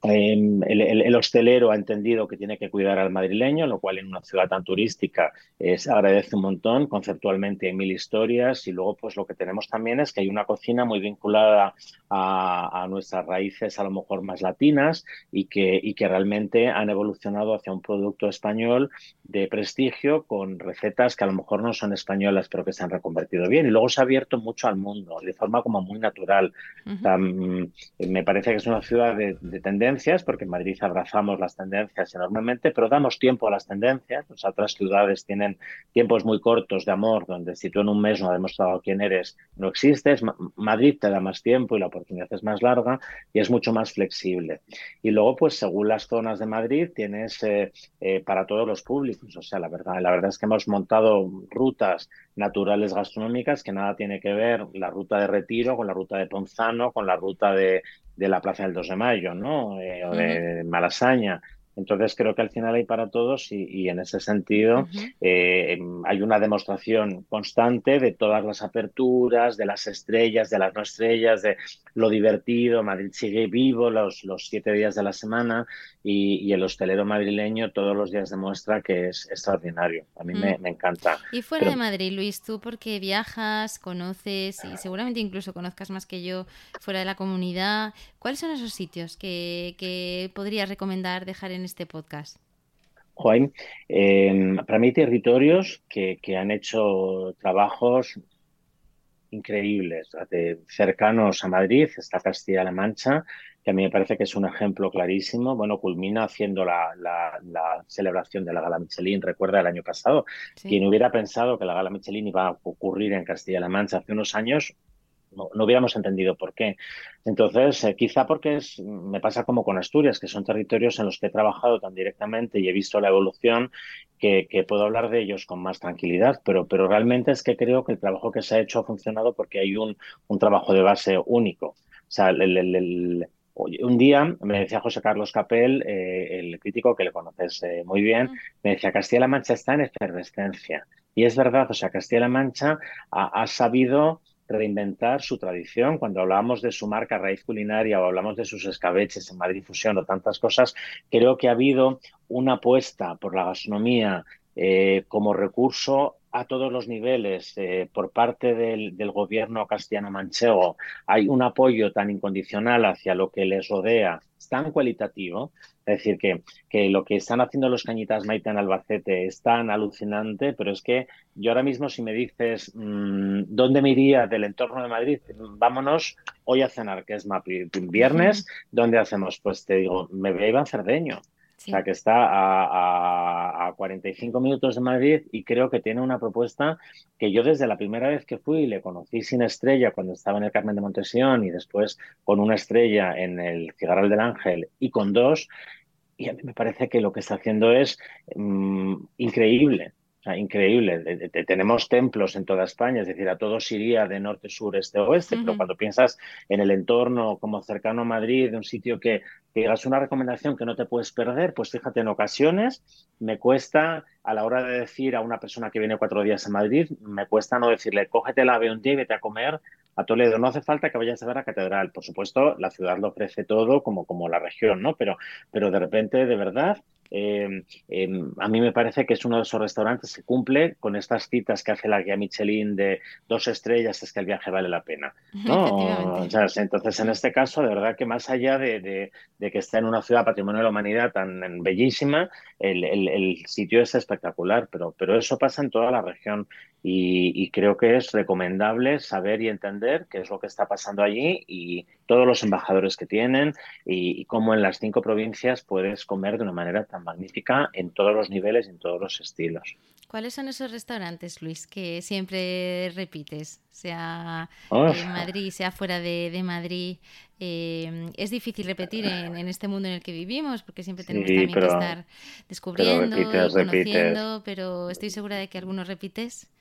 em, el, hostelero ha entendido que tiene que cuidar al madrileño, lo cual en una ciudad tan turística eh, se agradece un montón. Conceptualmente hay mil historias y luego pues lo que tenemos también es que hay una cocina muy vinculada a, nuestras raíces a lo mejor más latinas y que, y que realmente han evolucionado hacia un producto español de prestigio con recetas que a lo mejor no son españolas pero que se han reconvertido bien luego se ha abierto mucho al mundo, de forma como muy natural. Mm, me parece que es una ciudad de, tendencias, porque en Madrid abrazamos las tendencias enormemente, pero damos tiempo a las tendencias. otras ciudades tienen tiempos muy cortos de amor, donde si tú en un mes no has demostrado quién eres, no existes. Madrid te da más tiempo y la oportunidad es más larga y es mucho más flexible. Y luego, pues según las zonas de Madrid, tienes eh, eh, para todos los públicos. O sea, la verdad, la verdad es que hemos montado rutas naturales gastronómicas que nada tiene que ver la ruta de Retiro con la ruta de Ponzano, con la ruta de, de la Plaza del 2 de Mayo, ¿no? Eh, o de Malasaña. Entonces creo que al final hay para todos y, en ese sentido eh, hay una demostración constante de todas las aperturas, de las estrellas, de las no estrellas, de lo divertido. Madrid sigue vivo los, los siete días de la semana y, el hostelero madrileño todos los días demuestra que es extraordinario. A mí me, mm. encanta. Y fuera de Madrid, Luis, tú porque viajas, conoces y seguramente incluso conozcas más que yo fuera de la comunidad, ¿cuáles son esos sitios que, que podrías recomendar dejar en este podcast? Juan, em, para mí territorios que, que, han hecho trabajos increíbles, cercanos a Madrid, está Castilla-La Mancha, que a mí me parece que es un ejemplo clarísimo. Bueno, culmina haciendo la, la, celebración de la Gala Michelin, recuerda el año pasado. Quien hubiera pensado que la Gala Michelin iba a ocurrir en Castilla-La Mancha hace unos años, no, hubiéramos entendido por qué. Entonces, eh, quizá porque es, me pasa como con Asturias, que son territorios en los que he trabajado tan directamente y he visto la evolución que, puedo hablar de ellos con más tranquilidad, pero, pero realmente es que creo que el trabajo que se ha hecho ha funcionado porque hay un, un trabajo de base único. O sea, el, un día me decía José Carlos Capel, eh, el crítico que le conoces eh, muy bien, me decía, Castilla-La Mancha está en efervescencia. Y es verdad, o sea, Castilla-La Mancha ha sabido reinventar su tradición. Cuando hablábamos de su marca raíz culinaria o hablamos de sus escabeches en Madrid Fusión o tantas cosas, creo que ha habido una apuesta por la gastronomía eh, como recurso a todos los niveles eh, por parte del, del gobierno castellano-manchego hay un apoyo tan incondicional hacia lo que les rodea, tan cualitativo, es decir, que, que, lo que están haciendo los Cañitas Maite en Albacete es tan alucinante, pero es que yo ahora mismo si me dices mmm, dónde me iría del entorno de Madrid, vámonos hoy a cenar, que es viernes, ¿dónde hacemos? Pues te digo, me voy a Cerdeño. O sea, que está a, a, a, 45 minutos de Madrid y creo que tiene una propuesta que yo desde la primera vez que fui le conocí sin estrella cuando estaba en el Carmen de Montesión y después con una estrella en el Cigarral del Ángel y con dos. Y a mí me parece que lo que está haciendo es mmm, increíble. O sea, increíble. De, de, tenemos templos en toda España, es decir, a todos iría de norte, sur, este, oeste, uh -huh. pero cuando piensas en el entorno como cercano a Madrid, de un sitio que, digas una recomendación que no te puedes perder, pues fíjate, en ocasiones me cuesta, a la hora de decir a una persona que viene cuatro días a Madrid, me cuesta no decirle, cógete la ave un día y vete a comer a Toledo. No hace falta que vayas a ver la catedral. Por supuesto, la ciudad lo ofrece todo como, como la región, ¿no? Pero, pero de repente, de verdad, eh, eh, a mí me parece que es uno de esos restaurantes que cumple con estas citas que hace la guía Michelin de dos estrellas, es que el viaje vale la pena. ¿no? O sea, entonces, en este caso, de verdad que más allá de, de, de, que está en una ciudad patrimonio de la humanidad tan bellísima, el, el, el, sitio es espectacular, pero, pero eso pasa en toda la región y, y creo que es recomendable saber y entender qué es lo que está pasando allí y todos los embajadores que tienen y, y cómo en las cinco provincias puedes comer de una manera tan magnífica en todos los niveles y en todos los estilos. ¿Cuáles son esos restaurantes, Luis, que siempre repites? Sea oh. en Madrid, sea fuera de, de Madrid. Eh, es difícil repetir en, en, este mundo en el que vivimos, porque siempre tenemos sí, también pero, que estar descubriendo, pero repites, conociendo, repites. pero estoy segura de que algunos repites.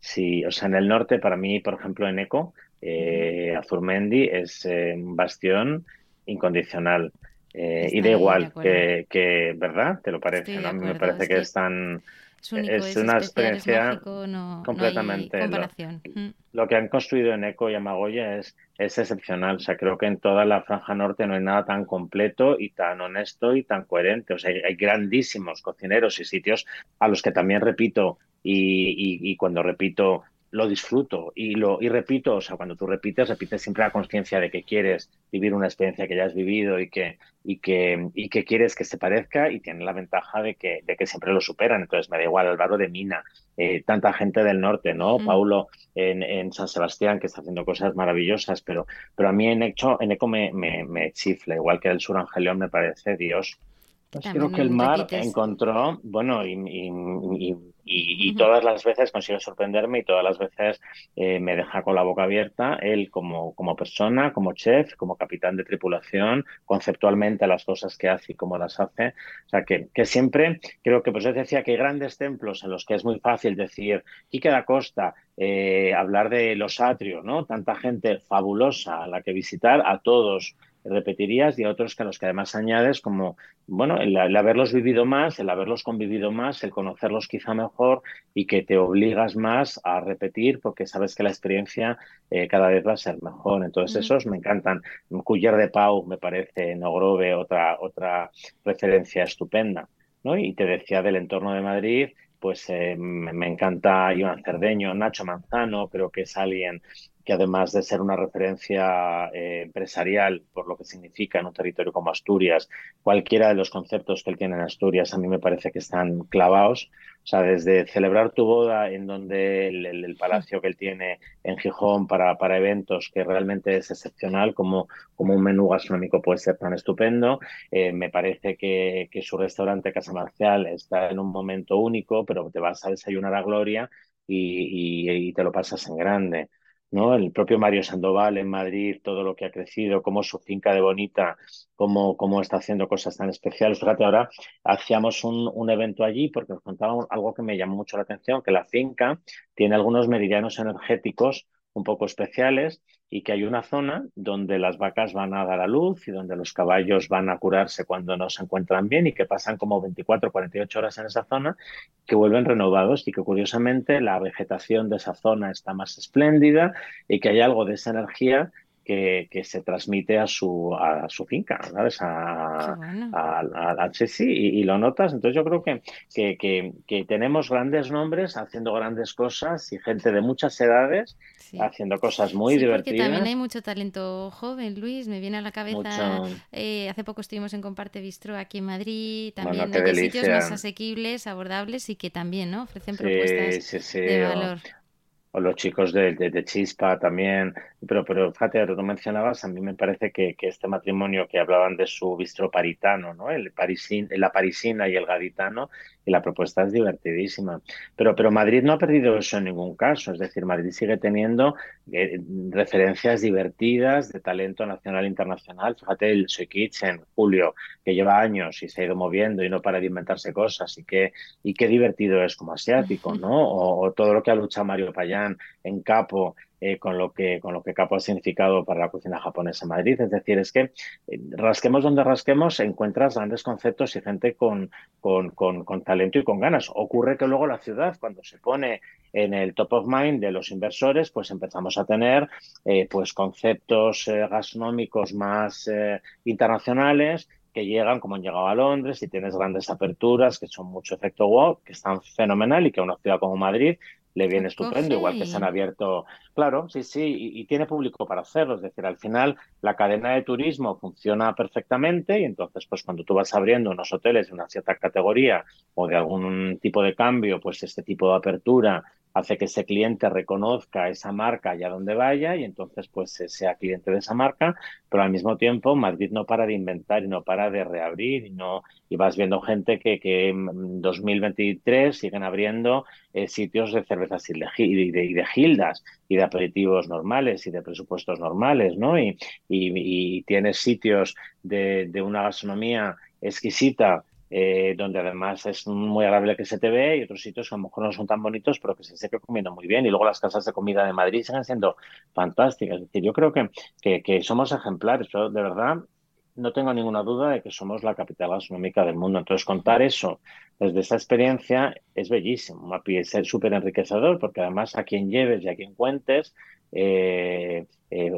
Sí, o sea, en el norte, para mí, por ejemplo, en Eco, eh, Azurmendi es eh, un bastión incondicional. Eh, y da igual que, que, ¿verdad? ¿Te lo parece? ¿no? A mí me parece que es tan... Es, único, es, una especial, experiencia mágico, no, completamente. No comparación. Lo, mm. lo, que han construido en Eco y Amagoya es, es excepcional. O sea, creo que en toda la franja norte no hay nada tan completo y tan honesto y tan coherente. O sea, hay, hay grandísimos cocineros y sitios a los que también repito y, y, y cuando repito lo disfruto y lo y repito, o sea, cuando tú repites, repites siempre la conciencia de que quieres vivir una experiencia que ya has vivido y que y que y que quieres que se parezca y tiene la ventaja de que de que siempre lo superan. Entonces me da igual Álvaro de Mina, eh, tanta gente del norte, ¿no? Mm. Paulo en, en, San Sebastián que está haciendo cosas maravillosas, pero pero a mí en Eco, en Eco me, me, me chifla, igual que el sur Angelión me parece Dios. Pues creo que el mar repites. encontró, bueno, y, y, y, y, todas las veces consigue sorprenderme y todas las veces eh, me deja con la boca abierta. Él como, como persona, como chef, como capitán de tripulación, conceptualmente las cosas que hace y cómo las hace. O sea, que, que siempre creo que, pues yo decía que hay grandes templos en los que es muy fácil decir, Quique da Costa, eh, hablar de los atrios, ¿no? Tanta gente fabulosa a la que visitar, a todos repetirías y a otros que a los que además añades como, bueno, el, el, haberlos vivido más, el haberlos convivido más, el conocerlos quizá mejor y que te obligas más a repetir porque sabes que la experiencia eh, cada vez va a ser mejor. Entonces mm. esos me encantan. Cuyer de Pau me parece, Nogrove, otra, otra referencia estupenda. ¿no? Y te decía del entorno de Madrid, pues eh, me encanta Iván Cerdeño, Nacho Manzano, creo que es alguien que además de ser una referencia eh, empresarial por lo que significa en un territorio como Asturias, cualquiera de los conceptos que él tiene en Asturias a mí me parece que están clavados. O sea, desde celebrar tu boda en donde el, el, el palacio que él tiene en Gijón para, para, eventos, que realmente es excepcional, como, como un menú gastronómico puede ser tan estupendo. Eh, me parece que, que su restaurante Casa Marcial está en un momento único, pero te vas a desayunar a Gloria y, y, y te lo pasas en grande. ¿No? El propio Mario Sandoval en Madrid, todo lo que ha crecido, cómo su finca de Bonita, cómo, cómo está haciendo cosas tan especiales. Fíjate, ahora hacíamos un, un evento allí porque nos contaban algo que me llamó mucho la atención, que la finca tiene algunos meridianos energéticos un poco especiales y que hay una zona donde las vacas van a dar a luz y donde los caballos van a curarse cuando no se encuentran bien y que pasan como 24, 48 horas en esa zona, que vuelven renovados y que curiosamente la vegetación de esa zona está más espléndida y que hay algo de esa energía que, se transmite a su, a su finca, ¿sabes? A, a, y, lo notas. Entonces yo creo que, que, que, tenemos grandes nombres haciendo grandes cosas y gente de muchas edades haciendo cosas muy sí, divertidas. Porque también hay mucho talento joven, Luis. Me viene a la cabeza, eh, hace poco estuvimos en Comparte Bistro aquí en Madrid, también bueno, sitios más asequibles, abordables y que también ¿no? ofrecen propuestas de valor o los chicos de, de, Chispa también. Pero, pero fíjate, tú mencionabas, a mí me parece que, que, este matrimonio que hablaban de su bistro paritano, ¿no? El parisin, la parisina y el gaditano, y la propuesta es divertidísima. Pero, pero Madrid no ha perdido eso en ningún caso, es decir, Madrid sigue teniendo eh, referencias divertidas de talento nacional e internacional. Fíjate, el Soy Kitchen, Julio, que lleva años y se ha ido moviendo y no para de inventarse cosas, y qué, y qué divertido es como asiático, ¿no? O, o todo lo que ha luchado Mario Payán en Capo, eh, con, lo que, con lo que Capo ha significado para la cocina japonesa en Madrid. Es decir, es que eh, rasquemos donde rasquemos, encuentras grandes conceptos y gente con, con, con, talento y con ganas. Ocurre que luego la ciudad, cuando se pone en el top of mind de los inversores, pues empezamos a tener eh, pues conceptos gastronómicos más internacionales que llegan como han llegado a Londres y tienes grandes aperturas que son mucho efecto wow, que están fenomenal y que una ciudad como Madrid le viene estupendo, igual que se han abierto, claro, sí, sí, y, tiene público para hacerlo, es decir, al final la cadena de turismo funciona perfectamente y entonces pues cuando tú vas abriendo unos hoteles de una cierta categoría o de algún tipo de cambio, pues este tipo de apertura hace que ese cliente reconozca esa marca allá donde vaya y entonces pues sea cliente de esa marca, pero al mismo tiempo Madrid no para de inventar y no para de reabrir y no y vas viendo gente que, que en 2023 siguen abriendo eh, sitios de cervezas y de, y, de, gildas y de aperitivos normales y de presupuestos normales, ¿no? Y, y, y tienes sitios de, de una gastronomía exquisita eh, donde además es muy agradable que se te ve y otros sitios que a lo mejor no son tan bonitos, pero que se sigue comiendo muy bien. Y luego las casas de comida de Madrid siguen siendo fantásticas. Es decir, yo creo que, que, que somos ejemplares. Yo, de verdad, no tengo ninguna duda de que somos la capital gastronómica del mundo. Entonces, contar eso desde esa experiencia es bellísimo. Es súper enriquecedor porque además a quien lleves y a quien cuentes eh, eh,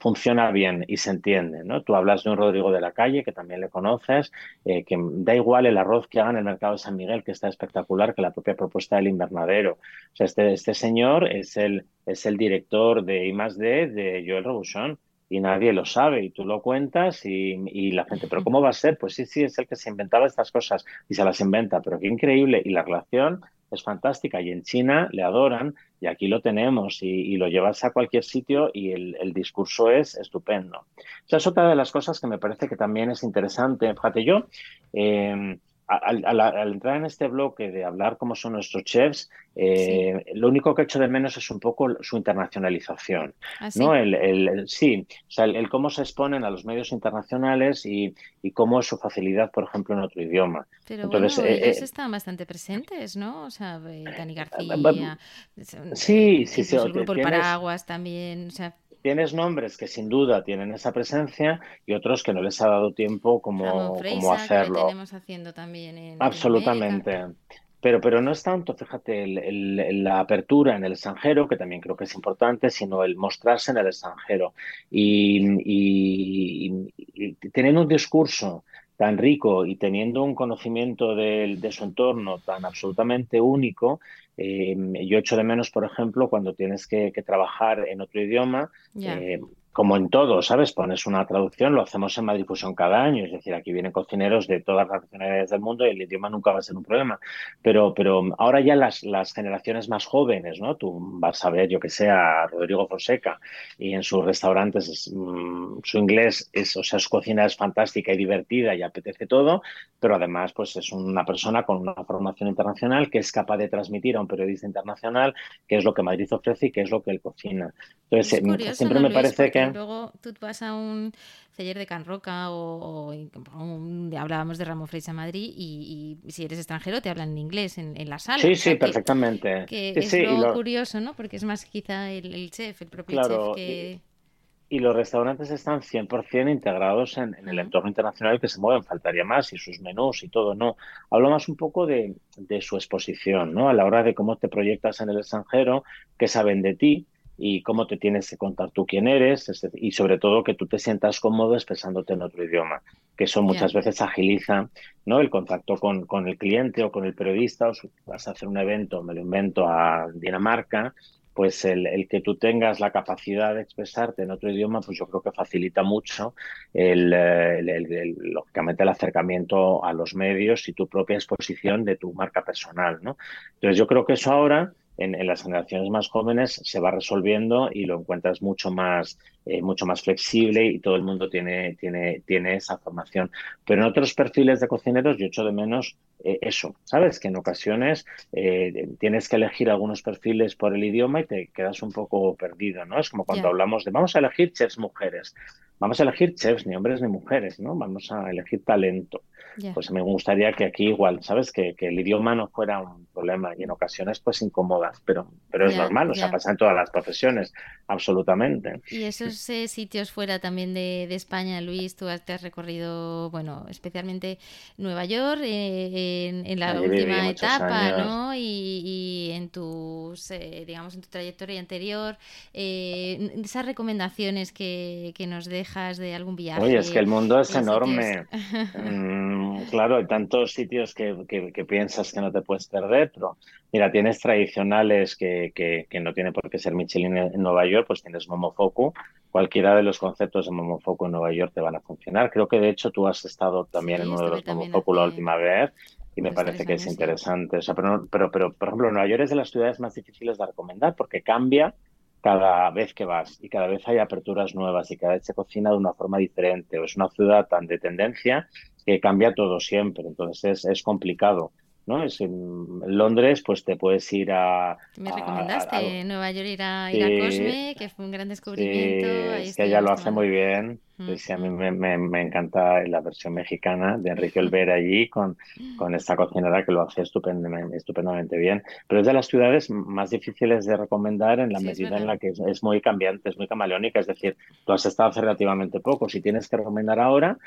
funciona bien y se entiende. ¿no? Tú hablas de un Rodrigo de la Calle, que también le conoces, eh, que da igual el arroz que haga en el mercado de San Miguel, que está espectacular, que la propia propuesta del invernadero. O sea, este, este señor es el, es el director de I+D de Joel Robuchon y nadie lo sabe y tú lo cuentas y, y, la gente, pero ¿cómo va a ser? Pues sí, sí, es el que se inventaba estas cosas y se las inventa, pero qué increíble. Y la relación es fantástica y en China le adoran y aquí lo tenemos y, lo llevas a cualquier sitio y el, el, discurso es estupendo. Esa es otra de las cosas que me parece que también es interesante. Fíjate, yo... Eh, al, entrar en este bloque de hablar cómo son nuestros chefs, eh, lo único que he hecho de menos es un poco su internacionalización. ¿Ah, ¿no? El, sí, o sea, el, cómo se exponen a los medios internacionales y, cómo es su facilidad, por ejemplo, en otro idioma. Pero Entonces, bueno, ellos eh, están bastante presentes, ¿no? O sea, Dani García, sí, sí, sí. El grupo El Paraguas también, o sea, tienes nombres que sin duda tienen esa presencia y otros que no les ha dado tiempo como, como hacerlo. Que tenemos haciendo también en, Absolutamente. pero, pero no es tanto, fíjate, la apertura en el extranjero, que también creo que es importante, sino el mostrarse en el extranjero. Y, y, teniendo un discurso tan rico y teniendo un conocimiento de, de su entorno tan absolutamente único, eh, yo echo de menos, por ejemplo, cuando tienes que, trabajar en otro idioma, eh, como en todo, ¿sabes? Pones una traducción, lo hacemos en Madrid Fusión cada año, es decir, aquí vienen cocineros de todas las nacionalidades del mundo y el idioma nunca va a ser un problema. Pero, pero ahora ya las, las generaciones más jóvenes, ¿no? Tú vas a ver, yo que sé, a Rodrigo Fonseca y en sus restaurantes mm, su inglés es, o sea, su cocina es fantástica y divertida y apetece todo, pero además, pues es una persona con una formación internacional que es capaz de transmitir a un periodista internacional qué es lo que Madrid ofrece y qué es lo que él cocina. Entonces, siempre me parece que Luego tú vas a un celler de Can Roca o, hablábamos de Ramo Freixas Madrid y, si eres extranjero te hablan en inglés en, la sala. Sí, sí, perfectamente. Que es lo, curioso, ¿no? Porque es más quizá el, chef, el propio chef que... Y, los restaurantes están 100% integrados en, el entorno internacional que se mueven, faltaría más, y sus menús y todo, ¿no? Hablo más un poco de, de su exposición, ¿no? A la hora de cómo te proyectas en el extranjero, qué saben de ti, y cómo te tienes que contar tú quién eres y sobre todo que tú te sientas cómodo expresándote en otro idioma, que eso muchas veces agiliza ¿no? el contacto con, con el cliente o con el periodista o si vas a hacer un evento, me lo invento a Dinamarca, pues el, que tú tengas la capacidad de expresarte en otro idioma, pues yo creo que facilita mucho el, lógicamente el acercamiento a los medios y tu propia exposición de tu marca personal, ¿no? Entonces yo creo que eso ahora en, las generaciones más jóvenes se va resolviendo y lo encuentras mucho más, eh, mucho más flexible y todo el mundo tiene, tiene, tiene esa formación. Pero en otros perfiles de cocineros yo echo de menos eh, eso, ¿sabes? Que en ocasiones eh, tienes que elegir algunos perfiles por el idioma y te quedas un poco perdido, ¿no? Es como cuando hablamos de vamos a elegir chefs mujeres. Vamos a elegir chefs, ni hombres ni mujeres, ¿no? Vamos a elegir talento. Pues me gustaría que aquí igual, ¿sabes? Que, que, el idioma no fuera un problema y en ocasiones pues incomoda, pero, pero es normal, o sea, pasa en todas las profesiones, absolutamente. Y esos eh, sitios fuera también de, de, España, Luis, tú te has recorrido, bueno, especialmente Nueva York eh, en, la última etapa, ¿no? Y, y, en tus, eh, digamos, en tu trayectoria anterior, esas recomendaciones que, que, nos dejas de algún viaje. Oye, es que el mundo es enorme. Mm, claro, hay tantos sitios que, que, piensas que no te puedes perder, pero mira, tienes tradicionales que, que, no tiene por qué ser Michelin en Nueva York, pues tienes Momofoku. Cualquiera de los conceptos de Momofoku en Nueva York te van a funcionar. Creo que de hecho tú has estado también en uno de los Momofoku la última vez y me parece que es interesante. O sea, pero, pero, pero, por ejemplo, Nueva York es de las ciudades más difíciles de recomendar porque cambia cada vez que vas y cada vez hay aperturas nuevas y cada vez se cocina de una forma diferente o es una ciudad tan de tendencia que cambia todo siempre, entonces es, complicado. ¿no? Es en Londres, pues te puedes ir a... Me recomendaste en Nueva York ir a, ir Cosme, que fue un gran descubrimiento. es que ella lo hace muy bien. Sí, a mí me, me, encanta la versión mexicana de Enrique Olvera allí con, con esta cocinera que lo hace estupendamente, estupendamente bien. Pero es de las ciudades más difíciles de recomendar en la medida en la que es, muy cambiante, es muy camaleónica. Es decir, tú has estado hace relativamente poco. Si tienes que recomendar ahora,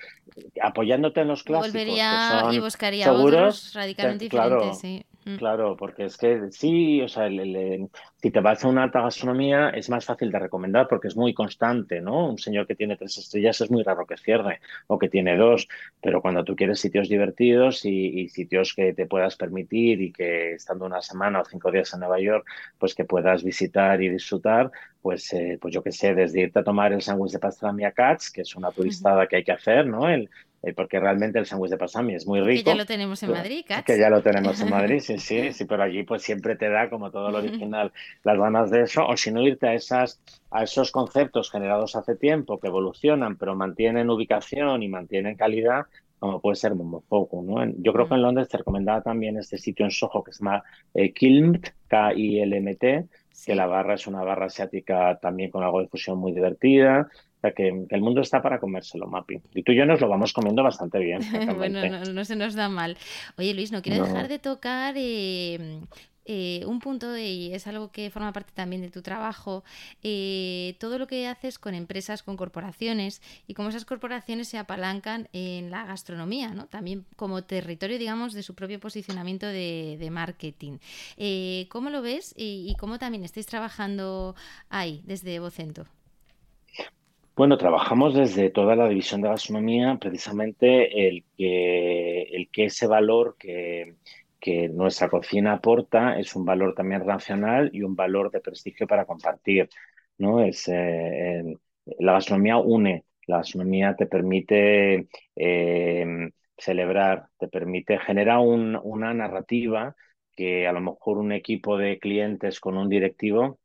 apoyándote en los clásicos. Volvería y buscaría seguros, otros radicalmente diferentes. Sí. Mm. Claro, porque es que sí, o sea, si te vas a una alta gastronomía es más fácil de recomendar porque es muy constante, ¿no? Un señor que tiene tres estrellas es muy raro que cierre o que tiene dos, pero cuando tú quieres sitios divertidos y, sitios que te puedas permitir y que estando una semana o cinco días en Nueva York, pues que puedas visitar y disfrutar, pues, eh, pues yo qué sé, desde irte a tomar el sándwich de pastrami a Katz, que es una turistada que hay que hacer, ¿no? El, eh, porque realmente el sándwich de pasami es muy rico. Que ya lo tenemos en Madrid, Katz. Que ya lo tenemos en Madrid, sí, sí, sí, pero allí pues siempre te da, como todo lo original, las ganas de eso, o si no irte a, esas, a esos conceptos generados hace tiempo que evolucionan, pero mantienen ubicación y mantienen calidad, como puede ser Momofoku, ¿no? Yo creo que en Londres te recomendaba también este sitio en Soho que se llama eh, Kilmt, K-I-L-M-T, que la barra es una barra asiática también con algo de fusión muy divertida, sea, que, el mundo está para comérselo, Mapi. Y tú y yo nos lo vamos comiendo bastante bien. bueno, no, se nos da mal. Oye, Luis, no quiero dejar de tocar eh, eh, un punto, y es algo que forma parte también de tu trabajo, eh, todo lo que haces con empresas, con corporaciones, y cómo esas corporaciones se apalancan en la gastronomía, ¿no? También como territorio, digamos, de su propio posicionamiento de, marketing. ¿Cómo lo ves y, y cómo también estáis trabajando ahí, desde Vocento? Bueno, trabajamos desde toda la división de gastronomía, precisamente el que, ese valor que, nuestra cocina aporta es un valor también racional y un valor de prestigio para compartir. ¿no? Es, eh, la gastronomía une, la gastronomía te permite eh, celebrar, te permite generar un, una narrativa que a lo mejor un equipo de clientes con un directivo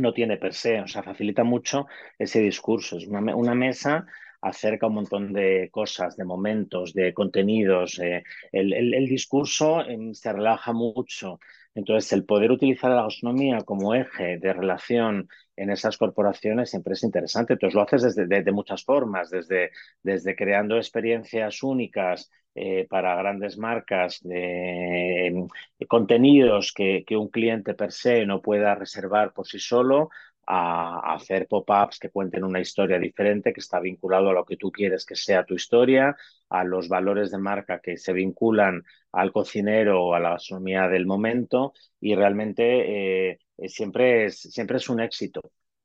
no tiene per se, o sea, facilita mucho ese discurso. Es una, una mesa acerca un montón de cosas, de momentos, de contenidos. Eh, el, el, discurso em, se relaja mucho. Entonces, el poder utilizar la gastronomía como eje de relación en esas corporaciones siempre es interesante. Entonces, lo haces desde de, muchas formas, desde, desde creando experiencias únicas eh, para grandes marcas, de, em, contenidos que, que un cliente per se no pueda reservar por sí solo, a, hacer pop-ups que cuenten una historia diferente, que está vinculado a lo que tú quieres que sea tu historia, a los valores de marca que se vinculan al cocinero o a la gastronomía del momento y realmente eh, siempre, es, siempre es un éxito.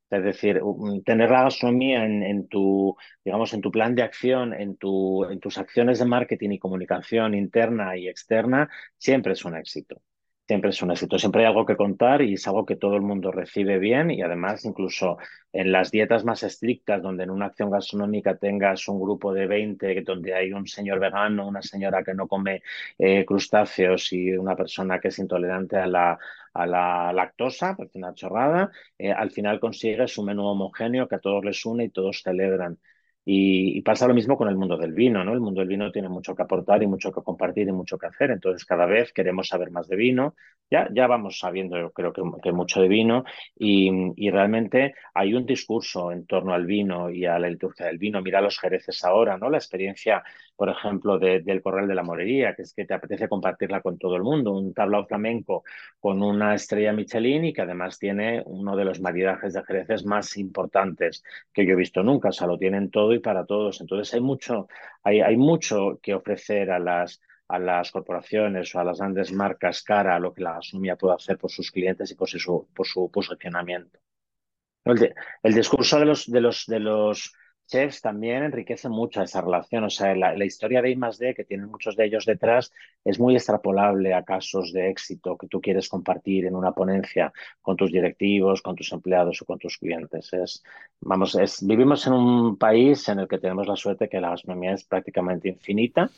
Es decir, tener la gastronomía en, tu, digamos, en tu plan de acción, en, tu, en tus acciones de marketing y comunicación interna y externa, siempre es un éxito siempre es un éxito, siempre hay algo que contar y es algo que todo el mundo recibe bien y además incluso en las dietas más estrictas, donde en una acción gastronómica tengas un grupo de 20, donde hay un señor vegano, una señora que no come eh, crustáceos y una persona que es intolerante a la, a la lactosa, parece una chorrada, eh, al final consigues un menú homogéneo que a todos les une y todos celebran. Y, pasa lo mismo con el mundo del vino, ¿no? El mundo del vino tiene mucho que aportar y mucho que compartir y mucho que hacer. Entonces, cada vez queremos saber más de vino. Ya, ya vamos sabiendo, yo creo que, que mucho de vino y, y, realmente hay un discurso en torno al vino y a la liturgia del vino. Mira los jereces ahora, ¿no? La experiencia, por ejemplo, del Corral de la Morería, que es que te apetece compartirla con todo el mundo. Un tablao flamenco con una estrella Michelin y que además tiene uno de los maridajes de jereces más importantes que yo he visto nunca. O sea, lo tienen todo y para todos. Entonces hay mucho, hay, hay mucho que ofrecer a las, a las corporaciones o a las grandes marcas cara a lo que la gastronomía puede hacer por sus clientes y por su, por su posicionamiento. El, el discurso de los, de los, de los chefs también enriquece mucho esa relación. O sea, la, historia de I+D, que tienen muchos de ellos detrás, es muy extrapolable a casos de éxito que tú quieres compartir en una ponencia con tus directivos, con tus empleados o con tus clientes. Es, vamos, es, vivimos en un país en el que tenemos la suerte que la gastronomía es prácticamente infinita.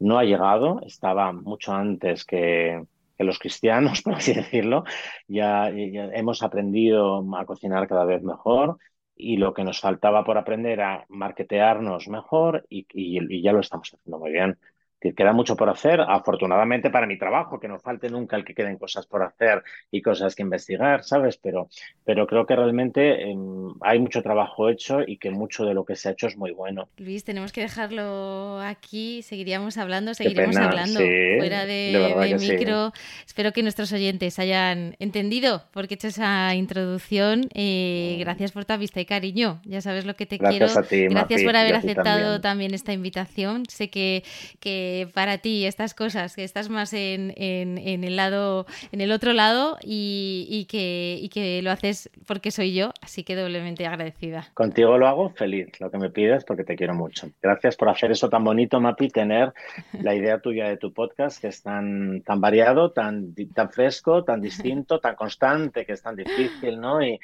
No ha llegado, estaba mucho antes que, los cristianos, por así decirlo. ya hemos aprendido a cocinar cada vez mejor y lo que nos faltaba por aprender a marketearnos mejor y, y, ya lo estamos haciendo muy bien que queda mucho por hacer, afortunadamente para mi trabajo, que no falte nunca el que queden cosas por hacer y cosas que investigar, ¿sabes? Pero, pero creo que realmente em, hay mucho trabajo hecho y que mucho de lo que se ha hecho es muy bueno. Luis, tenemos que dejarlo aquí, seguiríamos hablando, seguiremos hablando fuera de, micro. Espero que nuestros oyentes hayan entendido porque he hecho esa introducción. Eh, mm. gracias por tu vista y cariño, ya sabes lo que te gracias quiero. A ti, gracias por haber aceptado también. esta invitación. Sé que, que para ti estas cosas, que estás más en, el lado, en el otro lado y, que, que lo haces porque soy yo, así que doblemente agradecida. Contigo lo hago feliz, lo que me pides porque te quiero mucho. Gracias por hacer eso tan bonito, Mapi, tener la idea tuya de tu podcast que es tan, tan variado, tan, tan fresco, tan distinto, tan constante, que es tan difícil, ¿no? Y,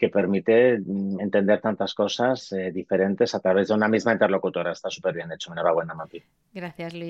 que permite mm, entender tantas cosas eh, diferentes a través de una misma interlocutora. Está súper bien hecho. Enhorabuena, Mapi. Gracias, Luis